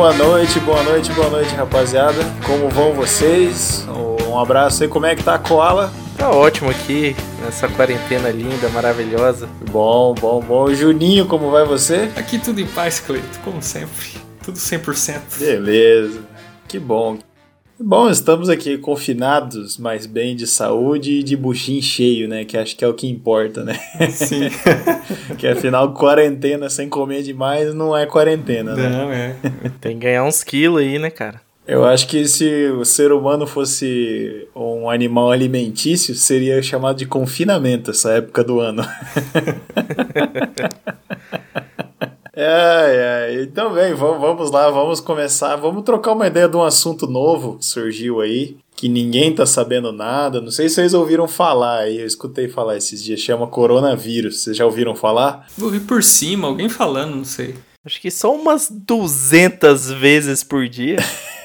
Boa noite, boa noite, boa noite, rapaziada. Como vão vocês? Um abraço aí. Como é que tá a Koala? Tá ótimo aqui, nessa quarentena linda, maravilhosa. Bom, bom, bom. Juninho, como vai você? Aqui tudo em paz, Cleito, como sempre. Tudo 100%. Beleza. Que bom. Bom, estamos aqui confinados, mas bem de saúde e de buchinho cheio, né? Que acho que é o que importa, né? Sim. que afinal, quarentena sem comer demais não é quarentena, né? Não, é. Tem que ganhar uns quilos aí, né, cara? Eu acho que se o ser humano fosse um animal alimentício, seria chamado de confinamento essa época do ano. É, é. Então, bem, vamos, vamos lá, vamos começar. Vamos trocar uma ideia de um assunto novo que surgiu aí, que ninguém tá sabendo nada. Não sei se vocês ouviram falar aí, eu escutei falar esses dias, chama coronavírus. Vocês já ouviram falar? Ouvi por cima, alguém falando, não sei. Acho que só umas 200 vezes por dia.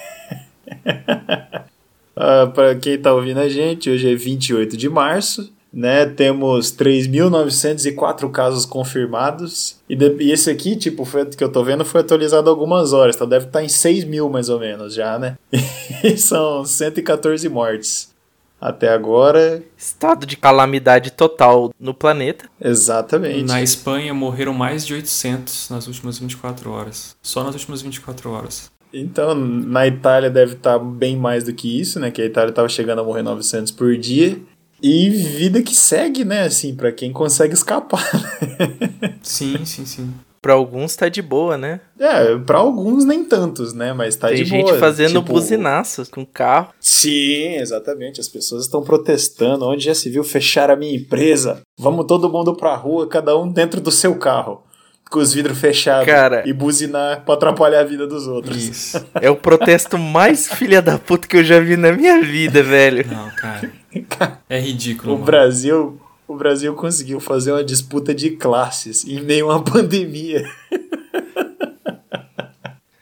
ah, para quem tá ouvindo a gente, hoje é 28 de março né? Temos 3.904 casos confirmados. E, de, e, esse aqui, tipo, foi, que eu tô vendo, foi atualizado algumas horas. Então deve estar tá em 6 mil mais ou menos já, né? E são 114 mortes. Até agora. Estado de calamidade total no planeta. Exatamente. Na Espanha morreram mais de 800 nas últimas 24 horas. Só nas últimas 24 horas. Então, na Itália deve estar tá bem mais do que isso, né? Que a Itália estava chegando a morrer 900 por dia. E vida que segue, né? Assim, para quem consegue escapar. sim, sim, sim. Pra alguns tá de boa, né? É, pra alguns nem tantos, né? Mas tá Tem de boa. Tem gente fazendo tipo... buzinaços com carro. Sim, exatamente. As pessoas estão protestando. Onde já se viu fechar a minha empresa? Vamos todo mundo pra rua, cada um dentro do seu carro com os vidros fechados Cara, e buzinar pra atrapalhar a vida dos outros. Isso. É o protesto mais filha da puta que eu já vi na minha vida, velho. Não, cara. É ridículo. O mano. Brasil, o Brasil conseguiu fazer uma disputa de classes em meio a uma pandemia.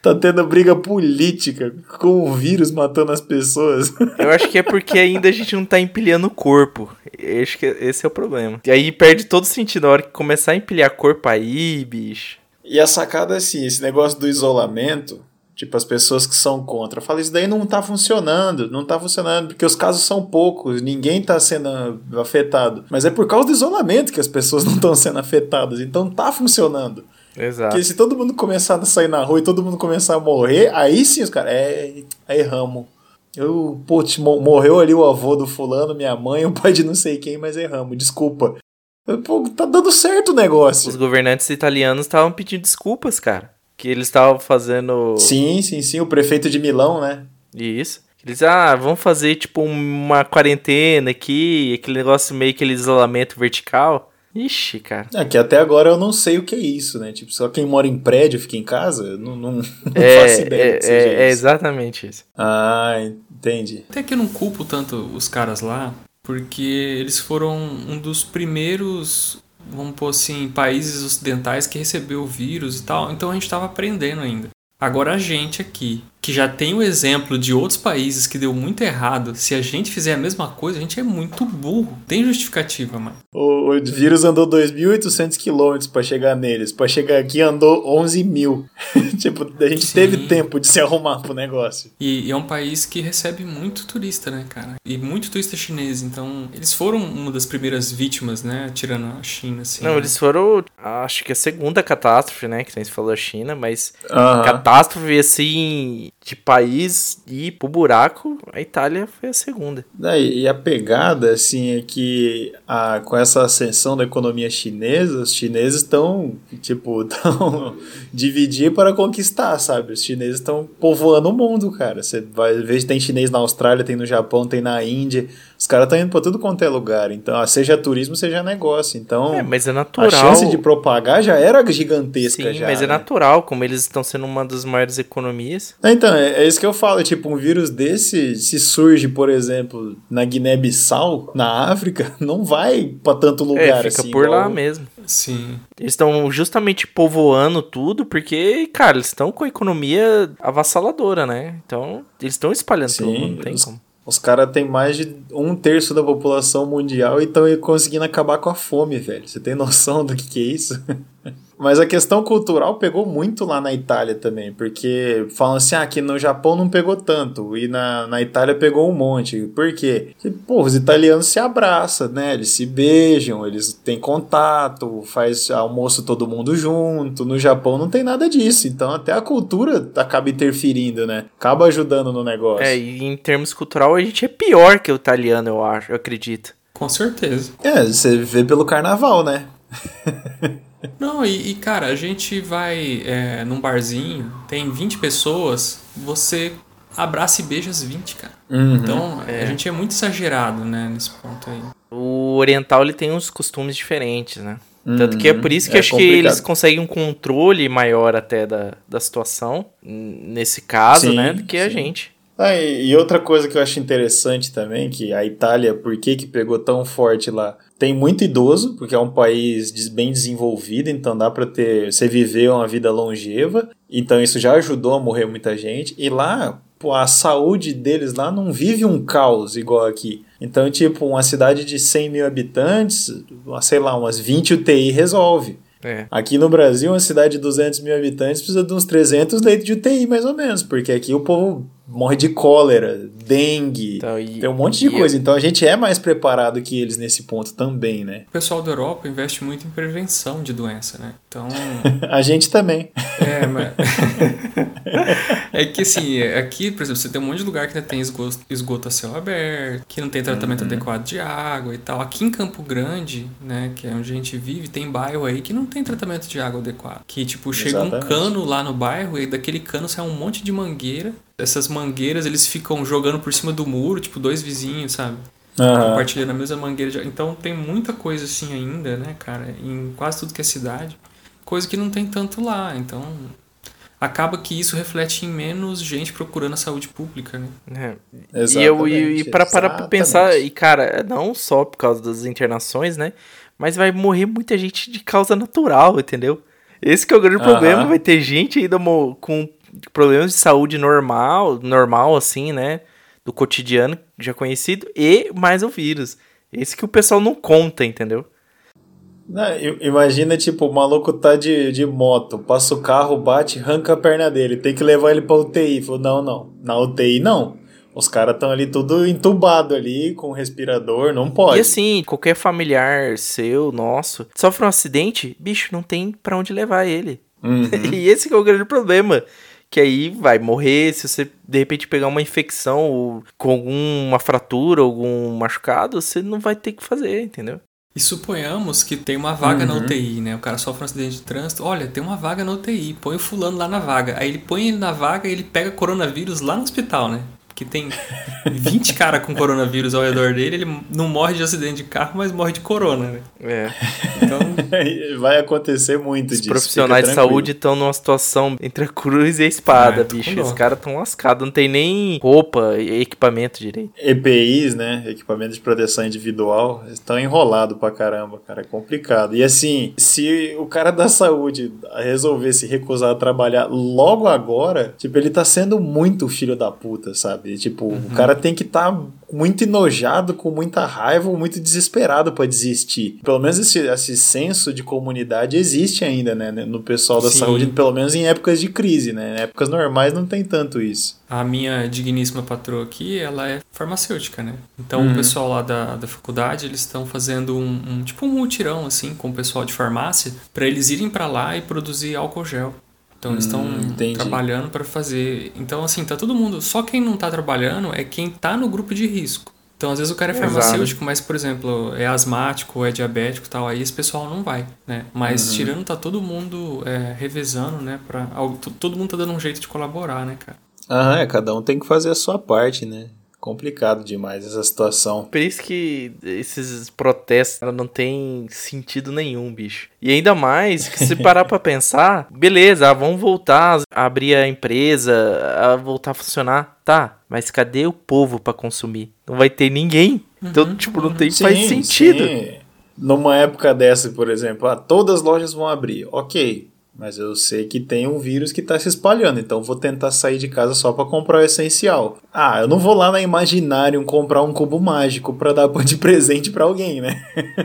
tá tendo briga política com o vírus matando as pessoas. Eu acho que é porque ainda a gente não tá empilhando o corpo. Eu acho que esse é o problema. E aí perde todo sentido na hora que começar a empilhar corpo aí, bicho. E a sacada é assim, esse negócio do isolamento, tipo, as pessoas que são contra, fala, isso daí não tá funcionando, não tá funcionando, porque os casos são poucos, ninguém tá sendo afetado. Mas é por causa do isolamento que as pessoas não estão sendo afetadas, então tá funcionando. Exato. Porque se todo mundo começar a sair na rua e todo mundo começar a morrer, aí sim os caras, é, aí erramos. Eu, putz, morreu ali o avô do fulano, minha mãe, o pai de não sei quem, mas erramos, desculpa. Pô, tá dando certo o negócio. Os governantes italianos estavam pedindo desculpas, cara. Que eles estavam fazendo. Sim, sim, sim. O prefeito de Milão, né? Isso. Eles, ah, vamos fazer tipo uma quarentena aqui, aquele negócio meio aquele isolamento vertical. Ixi, cara. É que até agora eu não sei o que é isso, né? Tipo, só quem mora em prédio fica em casa? Eu não, não, não é, faço ideia. É, que é, é exatamente isso. Ah, entendi. Até que eu não culpo tanto os caras lá, porque eles foram um dos primeiros, vamos pôr assim, países ocidentais que recebeu o vírus e tal. Então a gente estava aprendendo ainda. Agora a gente aqui, que já tem o exemplo de outros países que deu muito errado, se a gente fizer a mesma coisa, a gente é muito burro. Tem justificativa, mano. O, o vírus andou 2.800 quilômetros para chegar neles. Para chegar aqui andou 11 mil. tipo, a gente Sim. teve tempo de se arrumar pro negócio. E, e, é um país que recebe muito turista, né, cara? E muito turista chinês. Então, eles foram uma das primeiras vítimas, né? Tirando a China, assim. Não, né? eles foram, acho que a segunda catástrofe, né? Que nem se falou a China, mas uh -huh. catástrofe, assim, de país e pro buraco, a Itália foi a segunda. E a pegada, assim, é que a, com essa ascensão da economia chinesa, os chineses estão, tipo, dividir para conquistar, sabe? Os chineses estão povoando o mundo, cara. Você vai ver tem chinês na Austrália, tem no Japão, tem na Índia. Os caras estão indo para tudo quanto é lugar. Então, ah, seja turismo, seja negócio. Então, é, mas é natural. a chance de propagar já era gigantesca. Sim, já, mas né? é natural, como eles estão sendo uma das maiores economias. Então, é, é, isso que eu falo. Tipo, um vírus desse, se surge, por exemplo, na Guiné-Bissau, na África, não vai para tanto lugar é, fica assim. por igual... lá mesmo. Sim. Eles estão justamente povoando tudo, porque, cara, eles estão com a economia avassaladora, né? Então, eles estão espalhando Sim, tudo, não tem os... como. Os caras têm mais de um terço da população mundial e estão conseguindo acabar com a fome, velho. Você tem noção do que, que é isso? Mas a questão cultural pegou muito lá na Itália também, porque falam assim, ah, aqui no Japão não pegou tanto, e na, na Itália pegou um monte. Por quê? Porque, pô, os italianos se abraçam, né? Eles se beijam, eles têm contato, faz almoço todo mundo junto. No Japão não tem nada disso, então até a cultura acaba interferindo, né? Acaba ajudando no negócio. É, e em termos cultural a gente é pior que o italiano, eu acho, eu acredito. Com certeza. É, você vê pelo carnaval, né? Não, e, e, cara, a gente vai é, num barzinho, tem 20 pessoas, você abraça e beija as 20, cara. Uhum. Então, É. a gente é muito exagerado, né, nesse ponto aí. O oriental ele tem uns costumes diferentes, né? Tanto que é por isso que É acho que complicado. eles conseguem um controle maior até da, da situação, nesse caso, Sim, né, do que a sim. gente. Ah, e e outra coisa que eu acho interessante também, que a Itália, por que, que pegou tão forte lá? Tem muito idoso, porque é um país bem desenvolvido, então dá pra ter. Você viver uma vida longeva, então isso já ajudou a morrer muita gente. E lá, a saúde deles lá não vive um caos igual aqui. Então, tipo, uma cidade de 100 mil habitantes, sei lá, umas 20 UTI resolve. É. Aqui no Brasil, uma cidade de 200 mil habitantes precisa de uns 300 leitos de UTI, mais ou menos, porque aqui o povo morre de cólera, dengue, Então, e- tem um monte de e- coisa. Então a gente é mais preparado que eles nesse ponto também, né? O pessoal da Europa investe muito em prevenção de doença, né? Então, A gente também. é, mas... é que assim, aqui, por exemplo, você tem um monte de lugar que ainda tem esgoto, esgoto a céu aberto, que não tem tratamento Uhum. adequado de água e tal. Aqui em Campo Grande, né, que é onde a gente vive, tem bairro aí que não tem tratamento de água adequado. Que, tipo, chega Exatamente. um cano lá no bairro e daquele cano sai um monte de mangueira. Essas mangueiras, eles ficam jogando por cima do muro, tipo, dois vizinhos, sabe? Aham. compartilhando a mesma mangueira. de- Então tem muita coisa assim ainda, né, cara, em quase tudo que é cidade. Coisa que não tem tanto lá. Então acaba que isso reflete em menos gente procurando a saúde pública, né? É. E eu e, e Exatamente, para parar pra exatamente. pensar, e cara, não só por causa das internações, né? Mas vai morrer muita gente de causa natural, entendeu? Esse que é o grande problema, vai ter gente ainda com problemas de saúde normal, normal assim, né? Do cotidiano já conhecido e mais o vírus. Esse que o pessoal não conta, entendeu? Não, imagina, tipo, o maluco tá de, de moto, passa o carro, bate, arranca a perna dele, tem que levar ele pra UTI. Falou, não, não. Na UTI não. Os caras estão ali tudo entubado ali, com respirador, não pode. E assim, qualquer familiar seu, nosso, sofre um acidente, bicho, não tem pra onde levar ele. Uhum. E esse que é o grande problema. Que aí vai morrer se você de repente pegar uma infecção ou com alguma fratura, algum machucado, você não vai ter que fazer, entendeu? E suponhamos que tem uma vaga na Uhum. UTI, né? O cara sofre um acidente de trânsito. Olha, tem uma vaga na UTI. Põe o fulano lá na vaga. Aí ele põe ele na vaga e ele pega coronavírus lá no hospital, né? Que tem 20 caras com coronavírus ao redor dele. Ele não morre de acidente de carro, mas morre de corona, né? É. Então, Vai acontecer muito Os disso. profissionais de saúde estão numa situação entre a cruz e a espada, É, bicho. Os caras estão lascados, não tem nem roupa e equipamento direito. EPIs, né? Equipamento de proteção individual, estão enrolados pra caramba, cara. É complicado. E assim, se o cara da saúde resolver se recusar a trabalhar logo agora, tipo, ele tá sendo muito filho da puta, sabe? Tipo, o cara tem que estar tá muito enojado, com muita raiva ou muito desesperado pra desistir. Pelo menos esse, esse senso de comunidade existe ainda, né? No pessoal da Sim. saúde, pelo menos em épocas de crise, né? Em épocas normais não tem tanto isso. a minha digníssima patroa aqui, ela é farmacêutica, né? Então Uhum. o pessoal lá da, da faculdade, eles estão fazendo um, um- tipo um mutirão assim com o pessoal de farmácia para eles irem para lá e produzir álcool gel. Então eles estão Hum, trabalhando para fazer. Então assim, tá todo mundo, só quem não tá trabalhando é quem tá no grupo de risco. Então, às vezes o cara é Exato. farmacêutico, mas, por exemplo, é asmático, é diabético e tal, aí esse pessoal não vai, né? Mas Uhum. tirando, tá todo mundo é, revezando, né? Pra, todo mundo tá dando um jeito de colaborar, né, cara? Aham, é, cada um tem que fazer a sua parte, né? Complicado demais essa situação. Por isso que esses protestos não tem sentido nenhum, bicho. E ainda mais que se parar pra pensar, beleza, ah, vamos voltar a abrir a empresa, a voltar a funcionar. Tá, mas cadê o povo pra consumir? Não vai ter ninguém. Então, tipo, não tem faz sentido. sim. Numa época dessa, por exemplo, ah, todas as lojas vão abrir. Ok. Mas eu sei que tem um vírus que está se espalhando, então vou tentar sair de casa só para comprar o essencial. Ah, eu não vou lá na Imaginarium comprar um cubo mágico para dar de presente para alguém, né?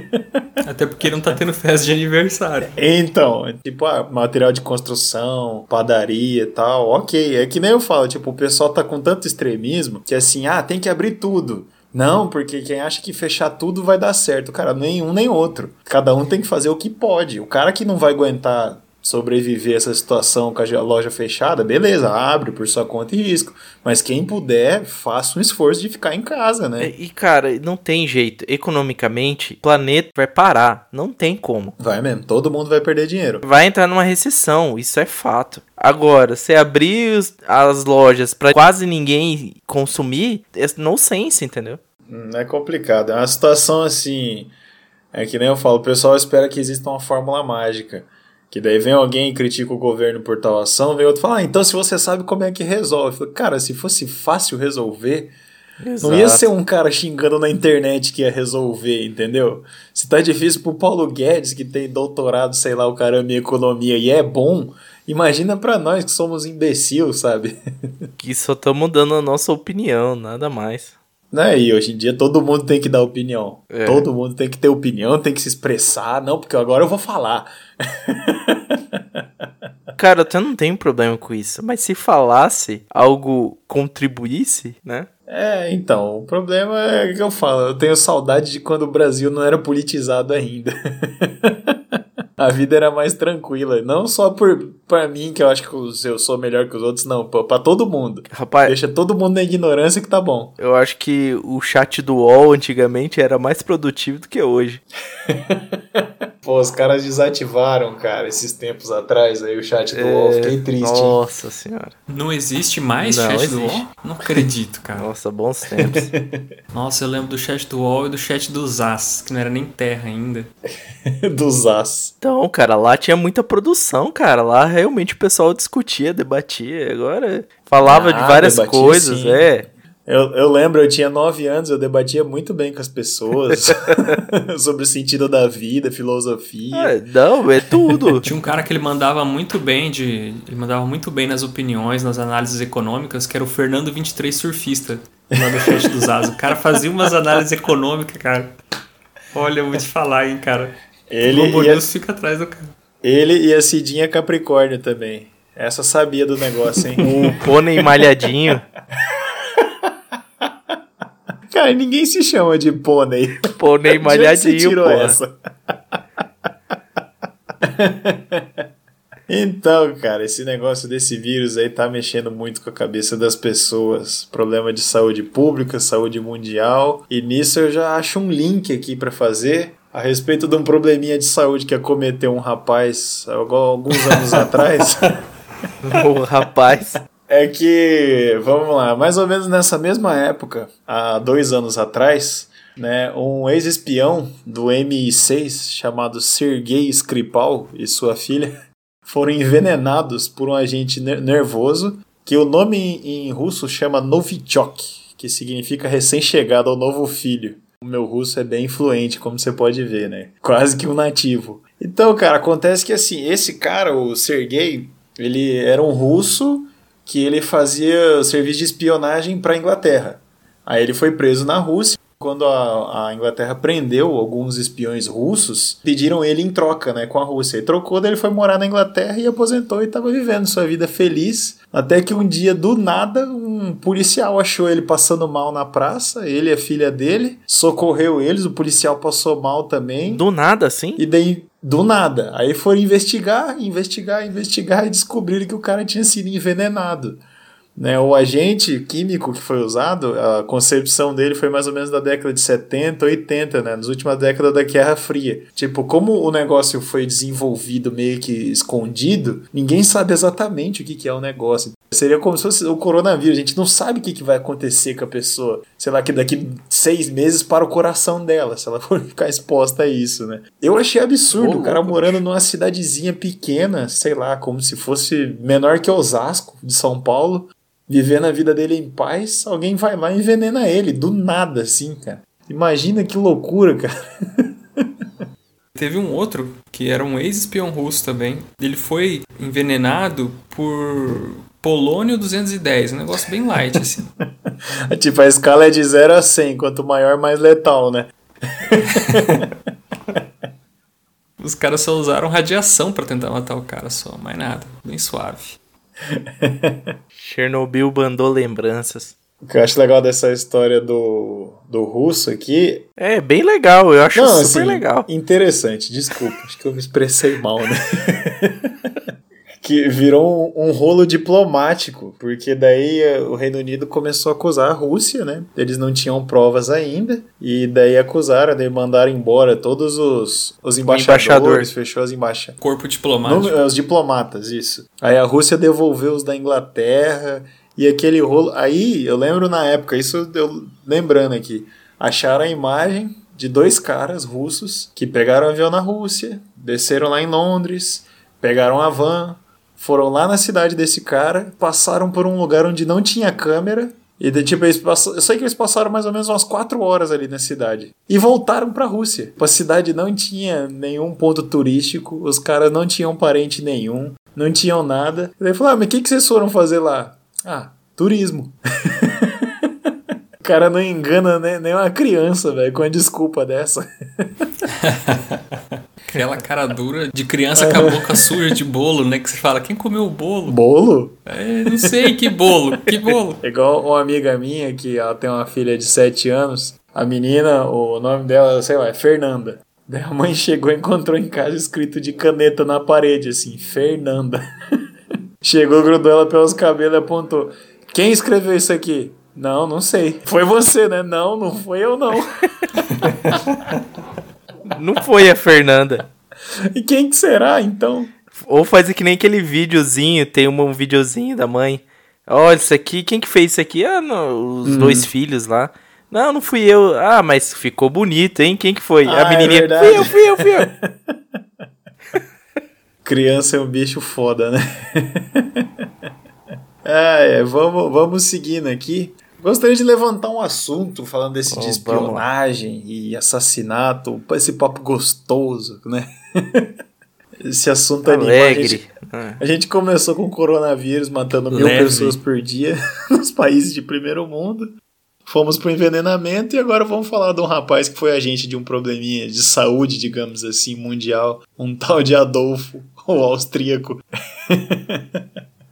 Até porque não tá tendo festa de aniversário. Então, tipo, ah, material de construção, padaria e tal, ok. É que nem eu falo, tipo, o pessoal tá com tanto extremismo que assim, ah, tem que abrir tudo. Não, porque quem acha que fechar tudo vai dar certo. Cara, nenhum nem outro. Cada um tem que fazer o que pode. O cara que não vai aguentar sobreviver essa situação com a loja fechada, beleza, abre por sua conta e risco. Mas quem puder, faça um esforço de ficar em casa, né? E, cara, não tem jeito. Economicamente, o planeta vai parar. Não tem como. Vai mesmo, todo mundo vai perder dinheiro. Vai entrar numa recessão, isso é fato. Agora, se abrir as lojas para quase ninguém consumir, é no sense, entendeu? Hum, é complicado. É uma situação assim. É que nem eu falo, o pessoal espera que exista uma fórmula mágica. Que daí vem alguém e critica o governo por tal ação, vem outro falar, ah, então se você sabe como é que resolve. Cara, se fosse fácil resolver, Exato. não ia ser um cara xingando na internet que ia resolver, entendeu? Se tá difícil pro Paulo Guedes, que tem doutorado, sei lá, o caramba em economia e é bom, imagina para nós que somos imbecil, sabe? que só estamos dando a nossa opinião, nada mais. Né? E hoje em dia todo mundo tem que dar opinião. É. Todo mundo tem que ter opinião, tem que se expressar. Não, porque agora eu vou falar. Cara, eu até não tenho problema com isso. Mas se falasse, algo contribuísse, né? É, então, o problema é que eu falo, eu tenho saudade de quando o Brasil não era politizado ainda. a vida era mais tranquila. Não só por para mim, que eu acho que eu sou melhor que os outros, não. para todo mundo. Rapaz. Deixa todo mundo na ignorância que tá bom. Eu acho que o chat do UOL antigamente era mais produtivo do que hoje. Pô, os caras desativaram, cara, esses tempos atrás aí o chat do é... UOL. Fiquei triste. Nossa hein? senhora. Não existe mais não, chat existe. do UOL? Não acredito, cara. Nossa, bons tempos. Nossa, eu lembro do chat do UOL e do chat do ZAS, que não era nem terra ainda. do ZAS. Então, cara, lá tinha muita produção, cara. Lá realmente o pessoal discutia, debatia. Agora falava ah, de várias coisas, sim. é. Eu, eu lembro, eu tinha nove anos, eu debatia muito bem com as pessoas sobre o sentido da vida, filosofia. É, não, é tudo. tinha um cara que ele mandava muito bem de. Ele mandava muito bem nas opiniões, nas análises econômicas, que era o Fernando 23 Surfista, lá do chat dos As. O cara fazia umas análises econômicas, cara. Olha, eu vou te falar, hein, cara. Ele o Globo fica atrás do cara. Ele e a Cidinha Capricórnio também. Essa sabia do negócio, hein? o pônei malhadinho. Cara, ninguém se chama de pônei. Pônei malhadinho, tirou pô. essa? Então, cara, esse negócio desse vírus aí tá mexendo muito com a cabeça das pessoas. Problema de saúde pública, saúde mundial. E nisso eu já acho um link aqui para fazer a respeito de um probleminha de saúde que acometeu um rapaz alguns anos atrás. o rapaz. É que, vamos lá, mais ou menos nessa mesma época, há dois anos atrás, né, um ex-espião do MI6 chamado Sergei Skripal e sua filha foram envenenados por um agente nervoso que o nome em russo chama Novichok, que significa recém-chegado ao novo filho. O meu russo é bem influente, como você pode ver, né? Quase que um nativo. Então, cara, acontece que assim, esse cara, o Sergei, ele era um russo que ele fazia serviço de espionagem para a Inglaterra. Aí ele foi preso na Rússia. Quando a, a, Inglaterra prendeu alguns espiões russos, pediram ele em troca né, com a Rússia. E trocou, daí ele foi morar na Inglaterra e aposentou e estava vivendo sua vida feliz. Até que um dia, do nada, um policial achou ele passando mal na praça, ele e a filha dele, socorreu eles, o policial passou mal também. Do nada, assim? E daí do nada. Aí foram investigar, investigar, investigar e descobriram que o cara tinha sido envenenado. Né, o agente químico que foi usado, a concepção dele foi mais ou menos da década de 70, 80, né, nas últimas décadas da Guerra Fria. Tipo, como o negócio foi desenvolvido meio que escondido, ninguém sabe exatamente o que, que é o negócio. Seria como se fosse o coronavírus. A gente não sabe o que, que vai acontecer com a pessoa. Sei lá, que daqui seis meses para o coração dela, se ela for ficar exposta a isso, né? Eu achei absurdo. Oh, o cara morando numa cidadezinha pequena, sei lá, como se fosse menor que Osasco, de São Paulo, vivendo a vida dele em paz. Alguém vai lá e envenena ele, do nada, assim, cara. Imagina que loucura, cara. Teve um outro que era um ex-espião russo também. Ele foi envenenado por polônio 210, um negócio bem light, assim. tipo, a escala é de 0 a 100, quanto maior, mais letal, né? Os caras só usaram radiação para tentar matar o cara, só, mais nada, bem suave. Chernobyl bandou lembranças. O que eu acho legal dessa história do, do russo aqui. É, bem legal, eu acho Não, super assim, legal. Interessante, desculpa, acho que eu me expressei mal, né? que virou um, um, rolo diplomático, porque daí eh, o Reino Unido começou a acusar a Rússia, né? Eles não tinham provas ainda, e daí acusaram, daí mandaram embora todos os, os embaixadores, Embaixador. fechou as embaixadas. Corpo diplomático. No, os diplomatas, isso. Aí a Rússia devolveu os da Inglaterra, e aquele rolo. Aí eu lembro na época, isso eu lembrando aqui, acharam a imagem de dois caras russos que pegaram um avião na Rússia, desceram lá em Londres, pegaram a van, foram lá na cidade desse cara, passaram por um lugar onde não tinha câmera. E de, tipo, eles eu sei que eles passaram mais ou menos umas quatro horas ali na cidade. E voltaram pra Rússia. A cidade não tinha nenhum ponto turístico, os caras não tinham parente nenhum, não tinham nada. Ele falou: Ah, mas o que, que vocês foram fazer lá? Ah, turismo. o cara não engana nem, nem uma criança, velho, com a desculpa dessa. Aquela cara dura de criança com a boca suja de bolo, né? Que você fala, quem comeu o bolo? Bolo? É, não sei que bolo, que bolo. Igual uma amiga minha que ela tem uma filha de 7 anos. A menina, o nome dela, sei lá, é Fernanda. Daí a mãe chegou e encontrou em casa escrito de caneta na parede, assim, Fernanda. Chegou, grudou ela pelos cabelos e apontou. Quem escreveu isso aqui? Não, não sei. Foi você, né? Não, não foi eu, não. não foi a Fernanda. E quem que será, então? Ou faz que nem aquele videozinho, tem um videozinho da mãe. Olha, isso aqui, quem que fez isso aqui? Ah, não, os hum. dois filhos lá. Não, não fui eu. Ah, mas ficou bonito, hein? Quem que foi? Ah, a menininha. É fui eu, fui eu, fui eu. Criança é um bicho foda, né? é, vamos, vamos seguindo aqui. Gostaria de levantar um assunto falando desse oh, de espionagem e assassinato, esse papo gostoso, né? esse assunto Alegre. A gente, a gente começou com o coronavírus matando Leve. mil pessoas por dia nos países de primeiro mundo. Fomos pro envenenamento e agora vamos falar de um rapaz que foi agente de um probleminha de saúde, digamos assim, mundial. Um tal de Adolfo o austríaco.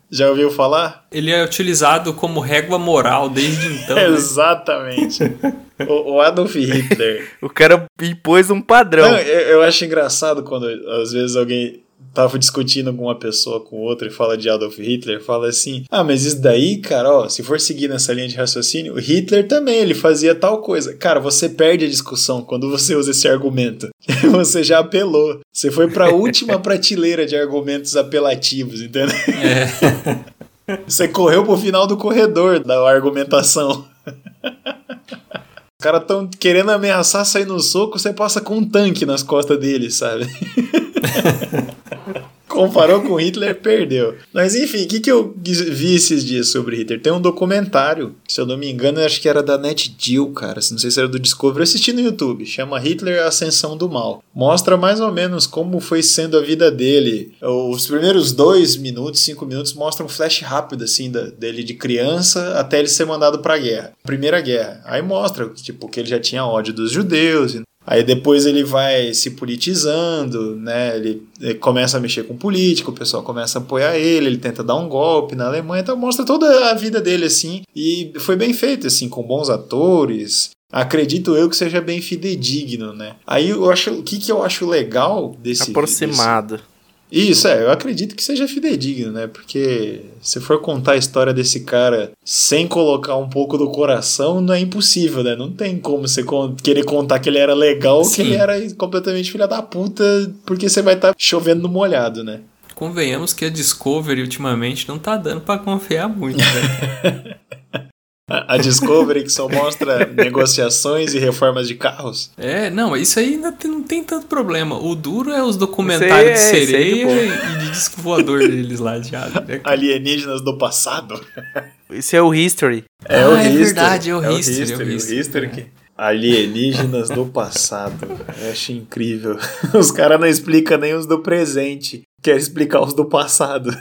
Já ouviu falar? Ele é utilizado como régua moral desde então. Né? Exatamente. o, o, Adolf Hitler. o cara impôs um padrão. Não, eu, eu acho engraçado quando às vezes alguém tava discutindo com uma pessoa com outra e fala de Adolf Hitler, fala assim: "Ah, mas isso daí, cara, ó, se for seguir nessa linha de raciocínio, Hitler também, ele fazia tal coisa". Cara, você perde a discussão quando você usa esse argumento. você já apelou. Você foi para a última prateleira de argumentos apelativos, entendeu? É. Você correu pro final do corredor da argumentação. Os caras tão querendo ameaçar sair no soco, você passa com um tanque nas costas deles, sabe? Comparou com Hitler, perdeu. Mas enfim, o que, que eu vi esses dias sobre Hitler? Tem um documentário, se eu não me engano, acho que era da NetGeo, cara. Não sei se era do Discovery, eu assisti no YouTube. Chama Hitler Ascensão do Mal. Mostra mais ou menos como foi sendo a vida dele. Os primeiros dois minutos, cinco minutos, mostram um flash rápido, assim, dele de criança até ele ser mandado pra guerra. Primeira guerra. Aí mostra, tipo, que ele já tinha ódio dos judeus Aí depois ele vai se politizando, né? Ele, ele, começa a mexer com político, o pessoal começa a apoiar ele, ele tenta dar um golpe na Alemanha, então mostra toda a vida dele assim. E foi bem feito, assim, com bons atores. Acredito eu que seja bem fidedigno, né? Aí eu acho. O que, que eu acho legal desse. Aproximado. Desse, isso, é, eu acredito que seja fidedigno, né? Porque se for contar a história desse cara sem colocar um pouco do coração, não é impossível, né? Não tem como você querer contar que ele era legal ou que ele era completamente filha da puta, porque você vai estar tá chovendo no molhado, né? Convenhamos que a Discovery ultimamente não tá dando para confiar muito, né? A Discovery que só mostra negociações e reformas de carros. É, não, isso aí não tem, não tem tanto problema. O duro é os documentários é, de sereia é e de disco voador deles lá de né? Alienígenas do passado. Isso é o History. É ah, o é History. verdade, é o, é History, o History. O History, que Alienígenas do passado. Eu acho incrível. Os caras não explicam nem os do presente. Quer explicar os do passado.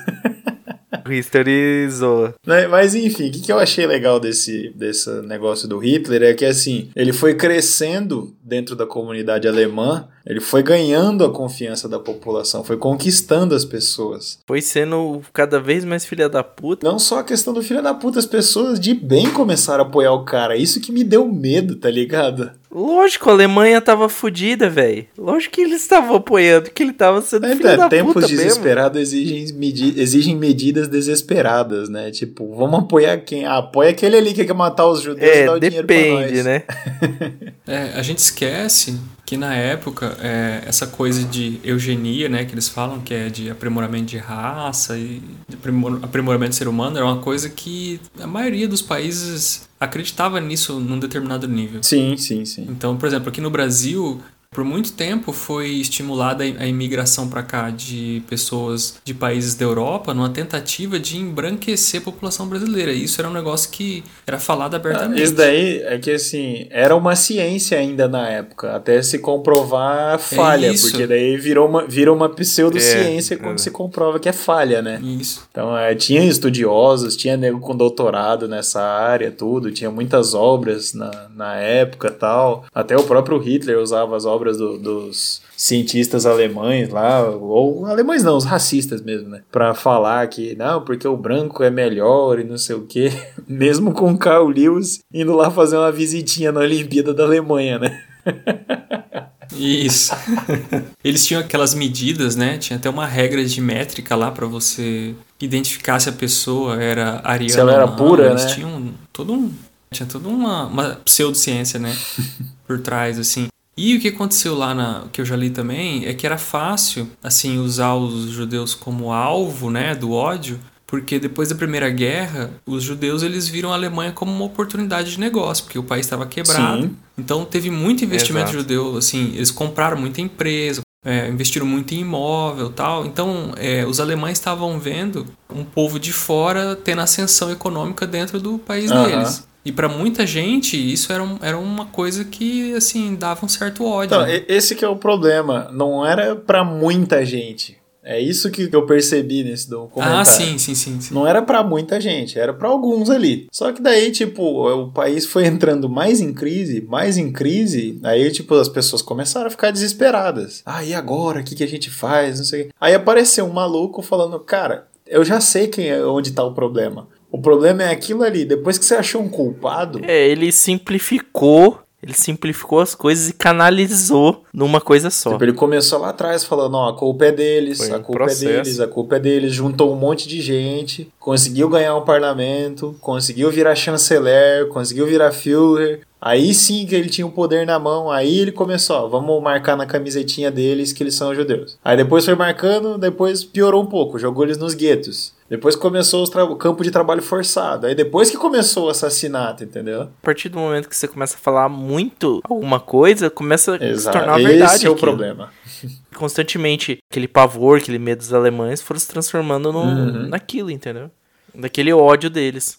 Né, Mas enfim, o que, que eu achei legal desse, desse negócio do Hitler é que assim, ele foi crescendo dentro da comunidade alemã, ele foi ganhando a confiança da população, foi conquistando as pessoas. Foi sendo cada vez mais filha da puta. Não só a questão do filho da puta, as pessoas de bem começaram a apoiar o cara. Isso que me deu medo, tá ligado? Lógico, a Alemanha tava fodida, velho. Lógico que eles estavam apoiando, que ele tava sendo filho É, da tempos puta mesmo. desesperados exigem, medi exigem medidas desesperadas, né? Tipo, vamos apoiar quem? Ah, apoia aquele ali que quer matar os judeus e dar É, o dinheiro pra depende, nós. né? É, a gente esquece que na época é, essa coisa de eugenia, né, que eles falam que é de aprimoramento de raça e de aprimor- aprimoramento do ser humano, era uma coisa que a maioria dos países acreditava nisso num determinado nível. Sim, sim, sim. Então, por exemplo, aqui no Brasil, por muito tempo foi estimulada a imigração para cá de pessoas de países da Europa numa tentativa de embranquecer a população brasileira. E isso era um negócio que era falado abertamente. Ah, Isso daí é que assim, era uma ciência ainda na época, até se comprovar a falha, isso. porque daí virou uma, vira uma pseudociência É, quando é. se comprova que é falha, né? Isso. Então, é, tinha estudiosos, tinha nego com doutorado nessa área, tudo, tinha muitas obras na, na época tal. Até o próprio Hitler usava as obras do- dos cientistas alemães lá, ou alemães não, os racistas mesmo, né? Pra falar que, não, porque o branco é melhor e não sei o quê. Mesmo com o Carl Lewis indo lá fazer uma visitinha na Olimpíada da Alemanha, né? Isso. Eles tinham aquelas medidas, né? Tinha até uma regra de métrica lá pra você identificar se a pessoa era ariana. Se ela era não. pura, Eles né? tinham todo um. Tinha toda uma, uma pseudociência, né? por trás, assim. E o que aconteceu lá na que eu já li também é que era fácil, assim, usar os judeus como alvo, né, do ódio, porque depois da Primeira Guerra, os judeus eles viram a Alemanha como uma oportunidade de negócio, porque o país estava quebrado. Sim. Então teve muito investimento Exato. judeu, assim, eles compraram muita empresa, é, investiram muito em imóvel tal. Então é, os alemães estavam vendo um povo de fora tendo ascensão econômica dentro do país deles. E para muita gente isso era, um- era uma coisa que assim dava um certo ódio. Então, né? esse que é o problema. Não era pra muita gente. É isso que eu percebi nesse documentário. ah, sim, sim, sim, sim. Não era pra muita gente, era pra alguns ali. Só que daí, tipo, o país foi entrando mais em crise, mais em crise, aí, tipo, as pessoas começaram a ficar desesperadas. Ah, e agora? O que, que a gente faz? Não sei. o quê. Aí apareceu um maluco falando, cara, eu já sei quem é, onde tá o problema. O problema é aquilo ali. Depois que você achou um culpado, É, ele simplificou, ele simplificou as coisas e canalizou numa coisa só. Tipo, ele começou lá atrás falando, ó, a culpa é deles, Foi a um culpa processo. é deles, a culpa é deles, juntou um monte de gente, conseguiu ganhar um parlamento, conseguiu virar chanceler, conseguiu virar Führer. Aí sim que ele tinha o poder na mão, aí ele começou, ó, vamos marcar na camisetinha deles que eles são judeus. Aí depois foi marcando, depois piorou um pouco, jogou eles nos guetos. Depois começou o campo de trabalho forçado. Aí depois que começou o assassinato, entendeu? A partir do momento que você começa a falar muito alguma coisa, começa a se Exato. tornar Esse verdade. é o aquilo. problema. Constantemente, aquele pavor, aquele medo dos alemães foram se transformando no, Uhum. naquilo, entendeu? Daquele ódio deles.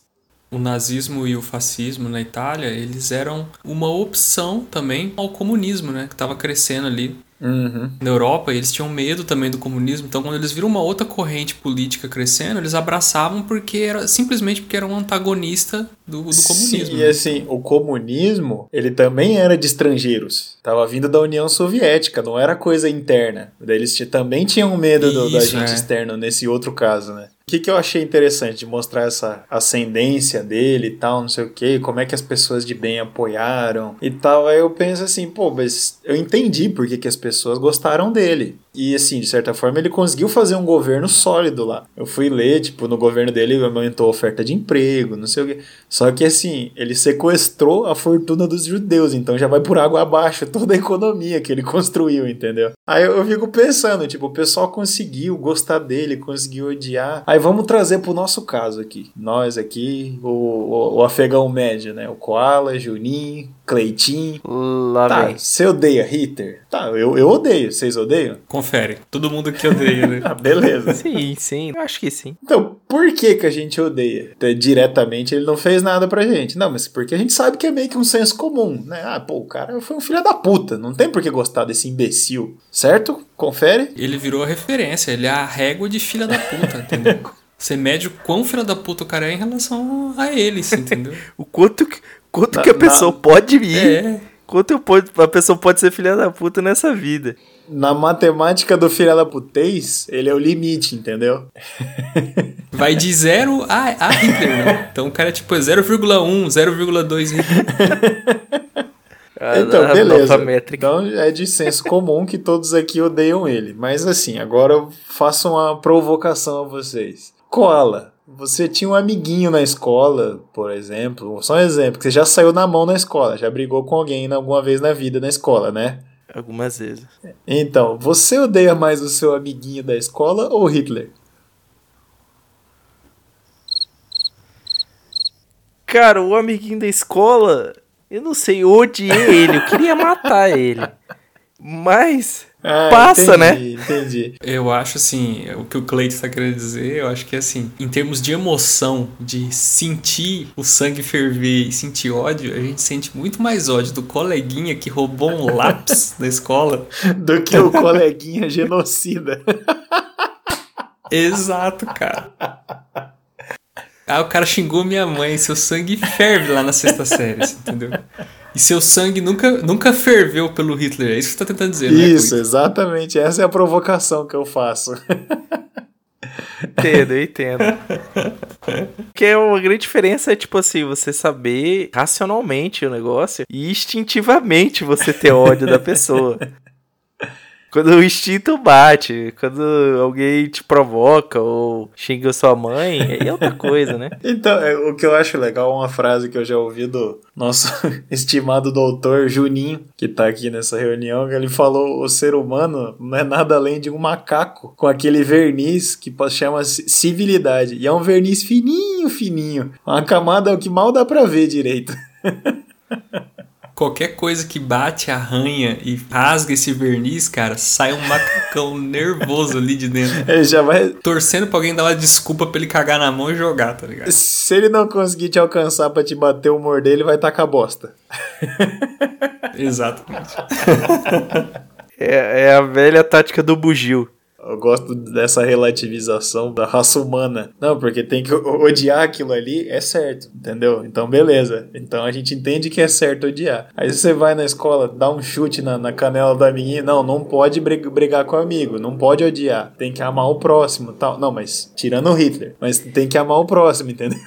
o nazismo e o fascismo na Itália, eles eram uma opção também ao comunismo, né, que estava crescendo ali Uhum. na Europa, e eles tinham medo também do comunismo. Então, quando eles viram uma outra corrente política crescendo, eles abraçavam porque era simplesmente porque era um antagonista do, do comunismo. Sim, e né? assim, o comunismo, ele também era de estrangeiros. Tava vindo da União Soviética, não era coisa interna. Daí eles também tinham medo do, da Isso, gente é. externo nesse outro caso, né? O que, que eu achei interessante de mostrar essa ascendência dele e tal, não sei o que, como é que as pessoas de bem apoiaram e tal. Aí eu penso assim, pô, mas eu entendi por que, que as pessoas gostaram dele. E assim, de certa forma, ele conseguiu fazer um governo sólido lá. Eu fui ler, tipo, no governo dele aumentou a oferta de emprego, não sei o quê. Só que assim, ele sequestrou a fortuna dos judeus, então já vai por água abaixo toda a economia que ele construiu, entendeu? Aí eu fico pensando, tipo, o pessoal conseguiu gostar dele, conseguiu odiar. Aí vamos trazer pro nosso caso aqui. Nós aqui, o, o, o afegão médio, né? O Koala, Juninho, Cleitinho. Lá Tá, vem. você odeia Hitler? Tá, eu, eu odeio. Vocês odeiam? Confere. Todo mundo que odeia, né? Ah, beleza. Sim, sim. Eu acho que sim. Então, por que que a gente odeia? Até Diretamente ele não fez nada pra gente. Não, mas porque a gente sabe que é meio que um senso comum, né? Ah, pô, o cara foi um filho da puta. Não tem por que gostar desse imbecil. Certo? Confere? Ele virou a referência, ele é a régua de filha da puta, entendeu? Você mede o quão filha da puta o cara é em relação a ele, assim, entendeu? O quanto, que- quanto Na- que a pessoa na- pode ir. É. Quanto eu pode- a pessoa pode ser filha da puta nessa vida. Na matemática do filho da putez, ele é o limite, entendeu? Vai de zero a, a Hitler, né? Então o cara é tipo 0,1, 0,2 Hitler. A- Então, a beleza. Então é de senso comum que todos aqui odeiam ele. Mas assim, agora eu faço uma provocação a vocês. Koala, você tinha um amiguinho na escola, por exemplo. Só um exemplo, que você já saiu na mão na escola, já brigou com alguém alguma vez na vida na escola, né? Algumas vezes. Então, você odeia mais o seu amiguinho da escola ou Hitler? Cara, o amiguinho da escola, eu não sei, eu odiei ele, eu queria matar ele. Mas Ah, passa, entendi, né? Entendi. Eu acho assim, o que o Cleiton está querendo dizer, eu acho que assim, em termos de emoção, de sentir o sangue ferver e sentir ódio, a gente sente muito mais ódio do coleguinha que roubou um lápis da escola. Do que o coleguinha genocida. Exato, cara. Ah, o cara xingou minha mãe, seu sangue ferve lá na sexta série, entendeu? E seu sangue nunca, nunca ferveu pelo Hitler, é isso que você tá tentando dizer, né? Isso, Cleiton? exatamente. Essa é a provocação que eu faço. Entendo, eu entendo. Porque é uma grande diferença é, tipo assim, você saber racionalmente o negócio e instintivamente você ter ódio da pessoa. Quando o instinto bate, quando alguém te provoca ou xinga sua mãe, é outra coisa, né? Então, é, o que eu acho legal é uma frase que eu já ouvi do nosso estimado doutor Juninho, que tá aqui nessa reunião, que ele falou: o ser humano não é nada além de um macaco com aquele verniz que chama-se civilidade. E é um verniz fininho, fininho. Uma camada que mal dá pra ver direito. Qualquer coisa que bate, arranha e rasga esse verniz, cara, sai um macacão nervoso ali de dentro. Ele já vai. Torcendo pra alguém dar uma desculpa pra ele cagar na mão e jogar, tá ligado? Se ele não conseguir te alcançar pra te bater o morder, ele vai tacar bosta. Exatamente. É, é a velha tática do bugio. Eu gosto dessa relativização da raça humana. Não, porque tem que odiar aquilo ali é certo, entendeu? Então, beleza. Então a gente entende que é certo odiar. Aí você vai na escola, dá um chute na, na canela da menina. Não, não pode brig- brigar com o amigo, não pode odiar. Tem que amar o próximo tal. Não, mas tirando o Hitler. Mas tem que amar o próximo, entendeu?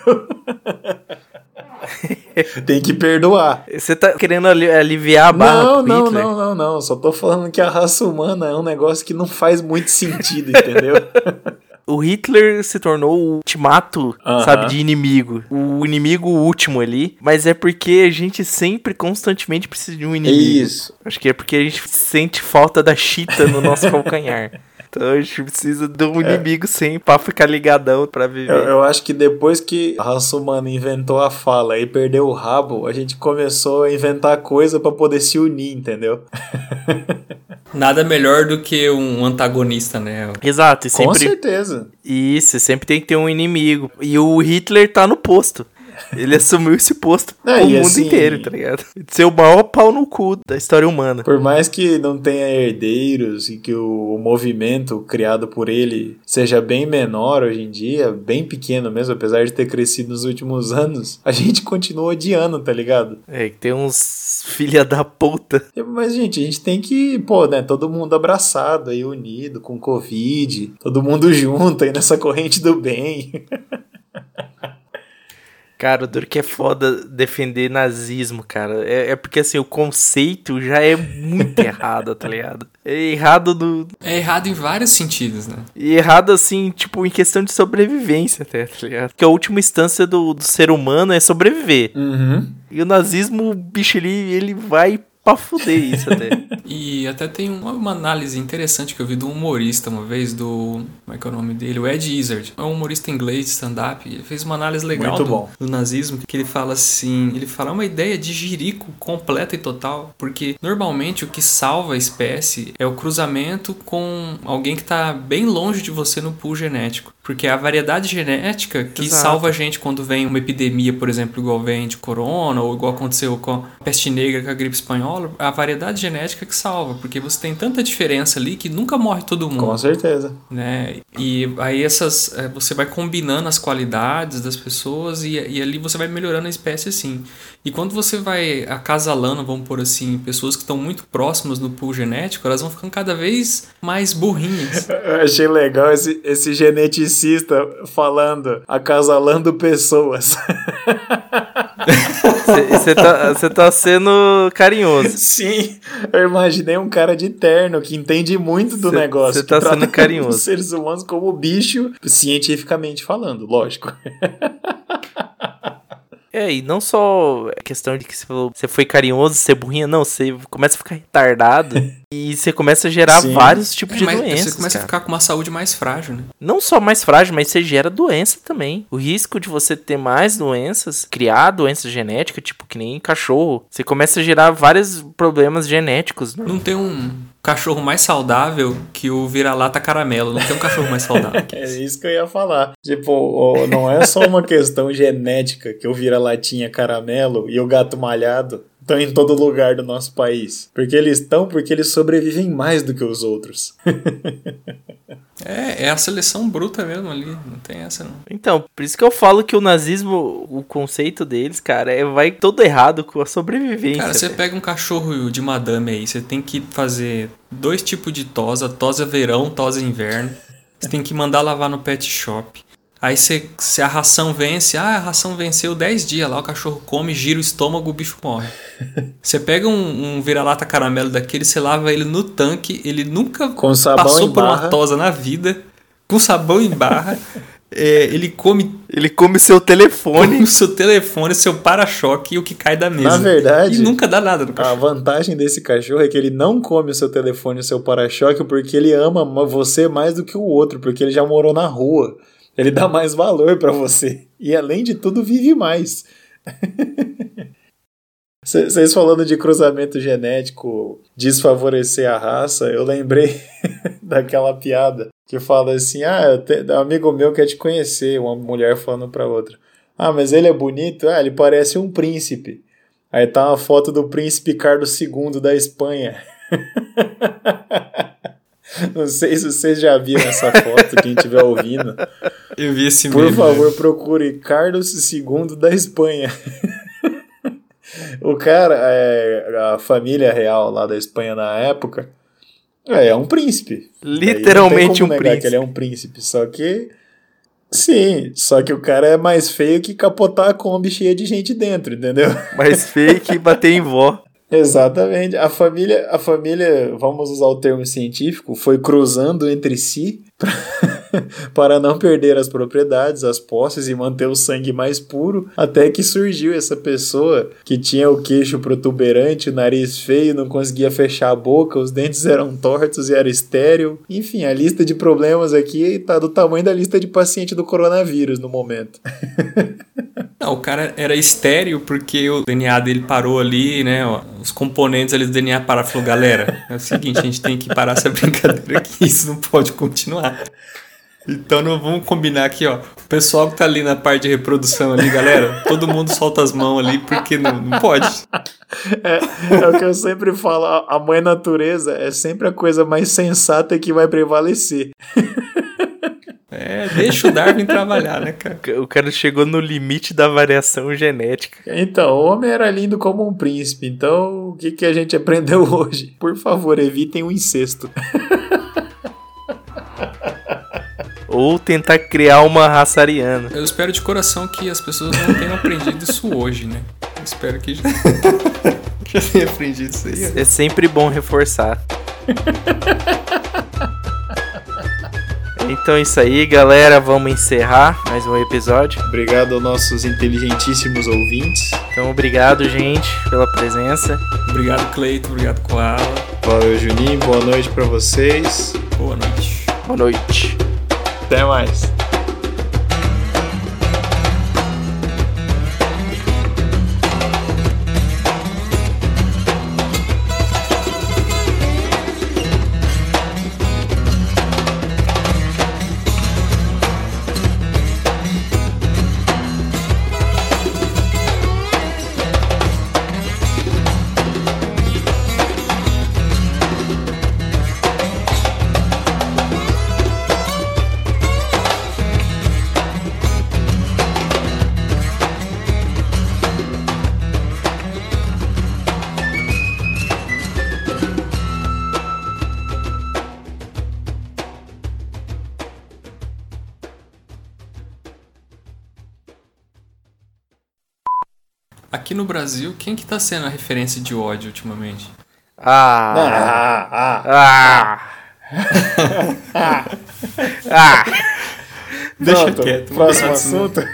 tem que perdoar. Você tá querendo ali- aliviar a barra Não, pro não, Hitler? não, não, não. Só tô falando que a raça humana é um negócio que não faz muito sentido, entendeu? O Hitler se tornou o ultimato, Aham. sabe, de inimigo. O inimigo último ali. Mas é porque a gente sempre, constantemente, precisa de um inimigo. Isso. Acho que é porque a gente sente falta da chita no nosso calcanhar. Então a gente precisa de um inimigo sempre pra ficar ligadão pra viver. Eu, eu acho que depois que a raça humana inventou a fala e perdeu o rabo, a gente começou a inventar coisa pra poder se unir, entendeu? Nada melhor do que um antagonista, né? Exato, e Com sempre. certeza. Isso, sempre tem que ter um inimigo. E o Hitler tá no posto. Ele assumiu esse posto É, pro mundo assim- inteiro, tá ligado? De ser o maior pau no cu da história humana. Por mais que não tenha herdeiros e que o, o movimento criado por ele seja bem menor hoje em dia, bem pequeno mesmo, apesar de ter crescido nos últimos anos, a gente continua odiando, tá ligado? É, que tem uns filha da puta. Mas, gente, a gente tem que, pô, né, todo mundo abraçado aí, unido, com Covid, todo mundo junto aí nessa corrente do bem. Cara, o duro que é foda defender nazismo, cara. É, é porque, assim, o conceito já é muito errado, tá ligado? É errado do... É errado em vários sentidos, né? E errado, assim, tipo, em questão de sobrevivência até, tá ligado? Porque a última instância do, do ser humano é sobreviver. Uhum. E o nazismo, o bicho, ele, ele vai pra fuder isso até. E até tem uma, uma análise interessante que eu vi de um humorista uma vez, do. Como é que é o nome dele? O Ed Izzard. É um humorista inglês de stand-up. Ele fez uma análise legal Muito do, bom. do nazismo, que ele fala assim. Ele fala "É uma ideia de jirico completa e total. Porque normalmente o que salva a espécie é o cruzamento com alguém que tá bem longe de você no pool genético. Porque é a variedade genética que Exato. salva a gente quando vem uma epidemia, por exemplo, igual vem de corona, ou igual aconteceu com a peste negra, com a gripe espanhola, a variedade genética que salva, porque você tem tanta diferença ali que nunca morre todo mundo Com certeza. né? E aí essas eh, você vai combinando as qualidades das pessoas e, e ali você vai melhorando a espécie assim. E quando você vai acasalando, vamos por assim, pessoas que estão muito próximas no pool genético, elas vão ficando cada vez mais burrinhas. Eu achei legal esse, esse geneticista falando, acasalando pessoas. Você tá, cê tá sendo carinhoso. Sim, eu imaginei um cara de terno que entende muito do Cê- negócio. cê que tá sendo carinhoso. Os seres humanos como bicho, cientificamente falando, lógico. É, e não só a questão de que você falou, você foi carinhoso, você é burrinha, não, você começa a ficar retardado e você começa a gerar Sim. vários tipos de Mas doenças. você começa cara. a ficar com uma saúde mais frágil, né? Não só mais frágil, mas você gera doença também. O risco de você ter mais doenças, criar doenças genéticas, tipo que nem cachorro, você começa a gerar vários problemas genéticos. Né? Não tem um cachorro mais saudável que o vira-lata caramelo. Não tem um cachorro mais saudável. que É isso que eu ia falar. Tipo, não é só uma questão genética que o vira-latinha caramelo e o gato malhado estão em todo lugar do nosso país. Porque eles estão porque eles sobrevivem mais do que os outros. É, é a seleção bruta mesmo ali. Não tem essa não. Então, por isso que eu falo que o nazismo, o conceito deles, cara, é, vai todo errado com a sobrevivência. Cara, você velho. pega um cachorro de madame aí, você tem que fazer dois tipos de tosa, tosa verão, tosa inverno. Você tem que mandar lavar no pet shop. Aí você, se a ração vence, ah, a ração venceu 10 dias lá, o cachorro come, gira o estômago, o bicho morre. Você pega um, um vira-lata caramelo daquele, você lava ele no tanque, ele nunca passou por uma tosa na vida, com sabão em barra. É, ele come Ele come seu telefone. o seu telefone, seu para-choque e o que cai da mesa. Na verdade, E nunca dá nada no A cachorro. vantagem desse cachorro é que ele não come o seu telefone e o seu para-choque porque ele ama ma- você mais do que o outro, porque ele já morou na rua. Ele dá mais valor pra você. E além de tudo, vive mais. Vocês falando de cruzamento genético desfavorecer a raça, eu lembrei daquela piada que fala assim: Ah, te- um amigo meu quer te conhecer, uma mulher falando pra outra. Ah, mas ele é bonito? Ah, ele parece um príncipe. Aí tá uma foto do príncipe Carlos II da Espanha. Não sei se vocês já viram essa foto, quem estiver ouvindo. Eu vi esse Por favor, procure Carlos II da Espanha. o cara, é, a família real lá da Espanha na época, é, é um príncipe. Literalmente um príncipe. que ele é um príncipe, só que sim, só que o cara é mais feio que capotar a Kombi cheia de gente dentro, entendeu? Mais fake e bater em vó. Exatamente. A família, a família, vamos usar o termo científico, foi cruzando entre si para não perder as propriedades, as posses e manter o sangue mais puro, até que surgiu essa pessoa que tinha o queixo protuberante, o nariz feio, não conseguia fechar a boca, os dentes eram tortos e era estéril. Enfim, a lista de problemas aqui tá do tamanho da lista de paciente do coronavírus no momento. Não, o cara era estéreo porque o DNA dele parou ali, né? ó, os componentes ali do DNA pararam e falou, galera, é o seguinte, a gente tem que parar essa brincadeira aqui, isso não pode continuar. Então não vamos combinar aqui, ó. O pessoal que tá ali na parte de reprodução ali, galera, todo mundo solta as mãos ali porque não, não pode. É, é o que eu sempre falo, a mãe natureza é sempre a coisa mais sensata que vai prevalecer. É, deixa o Darwin trabalhar, né, cara? O cara chegou no limite da variação genética. Então, o homem era lindo como um príncipe, então o que, que a gente aprendeu hoje? Por favor, evitem o incesto. Ou tentar criar uma raça ariana. Eu espero de coração que as pessoas não tenham aprendido isso hoje, né? Eu espero que já, já tenha aprendido isso aí. É sempre bom reforçar. Então é isso aí, galera. Vamos encerrar mais um episódio. Obrigado aos nossos inteligentíssimos ouvintes. Então, obrigado, gente, pela presença. Obrigado, Cleito. Obrigado, Koala. Valeu, Juninho. Boa noite para vocês. Boa noite. Boa noite. Até mais. No Brasil, quem que tá sendo a referência de ódio ultimamente? Ah. Ah, ah. Ah. ah. Deixa Pronto, quieto. Próximo assunto.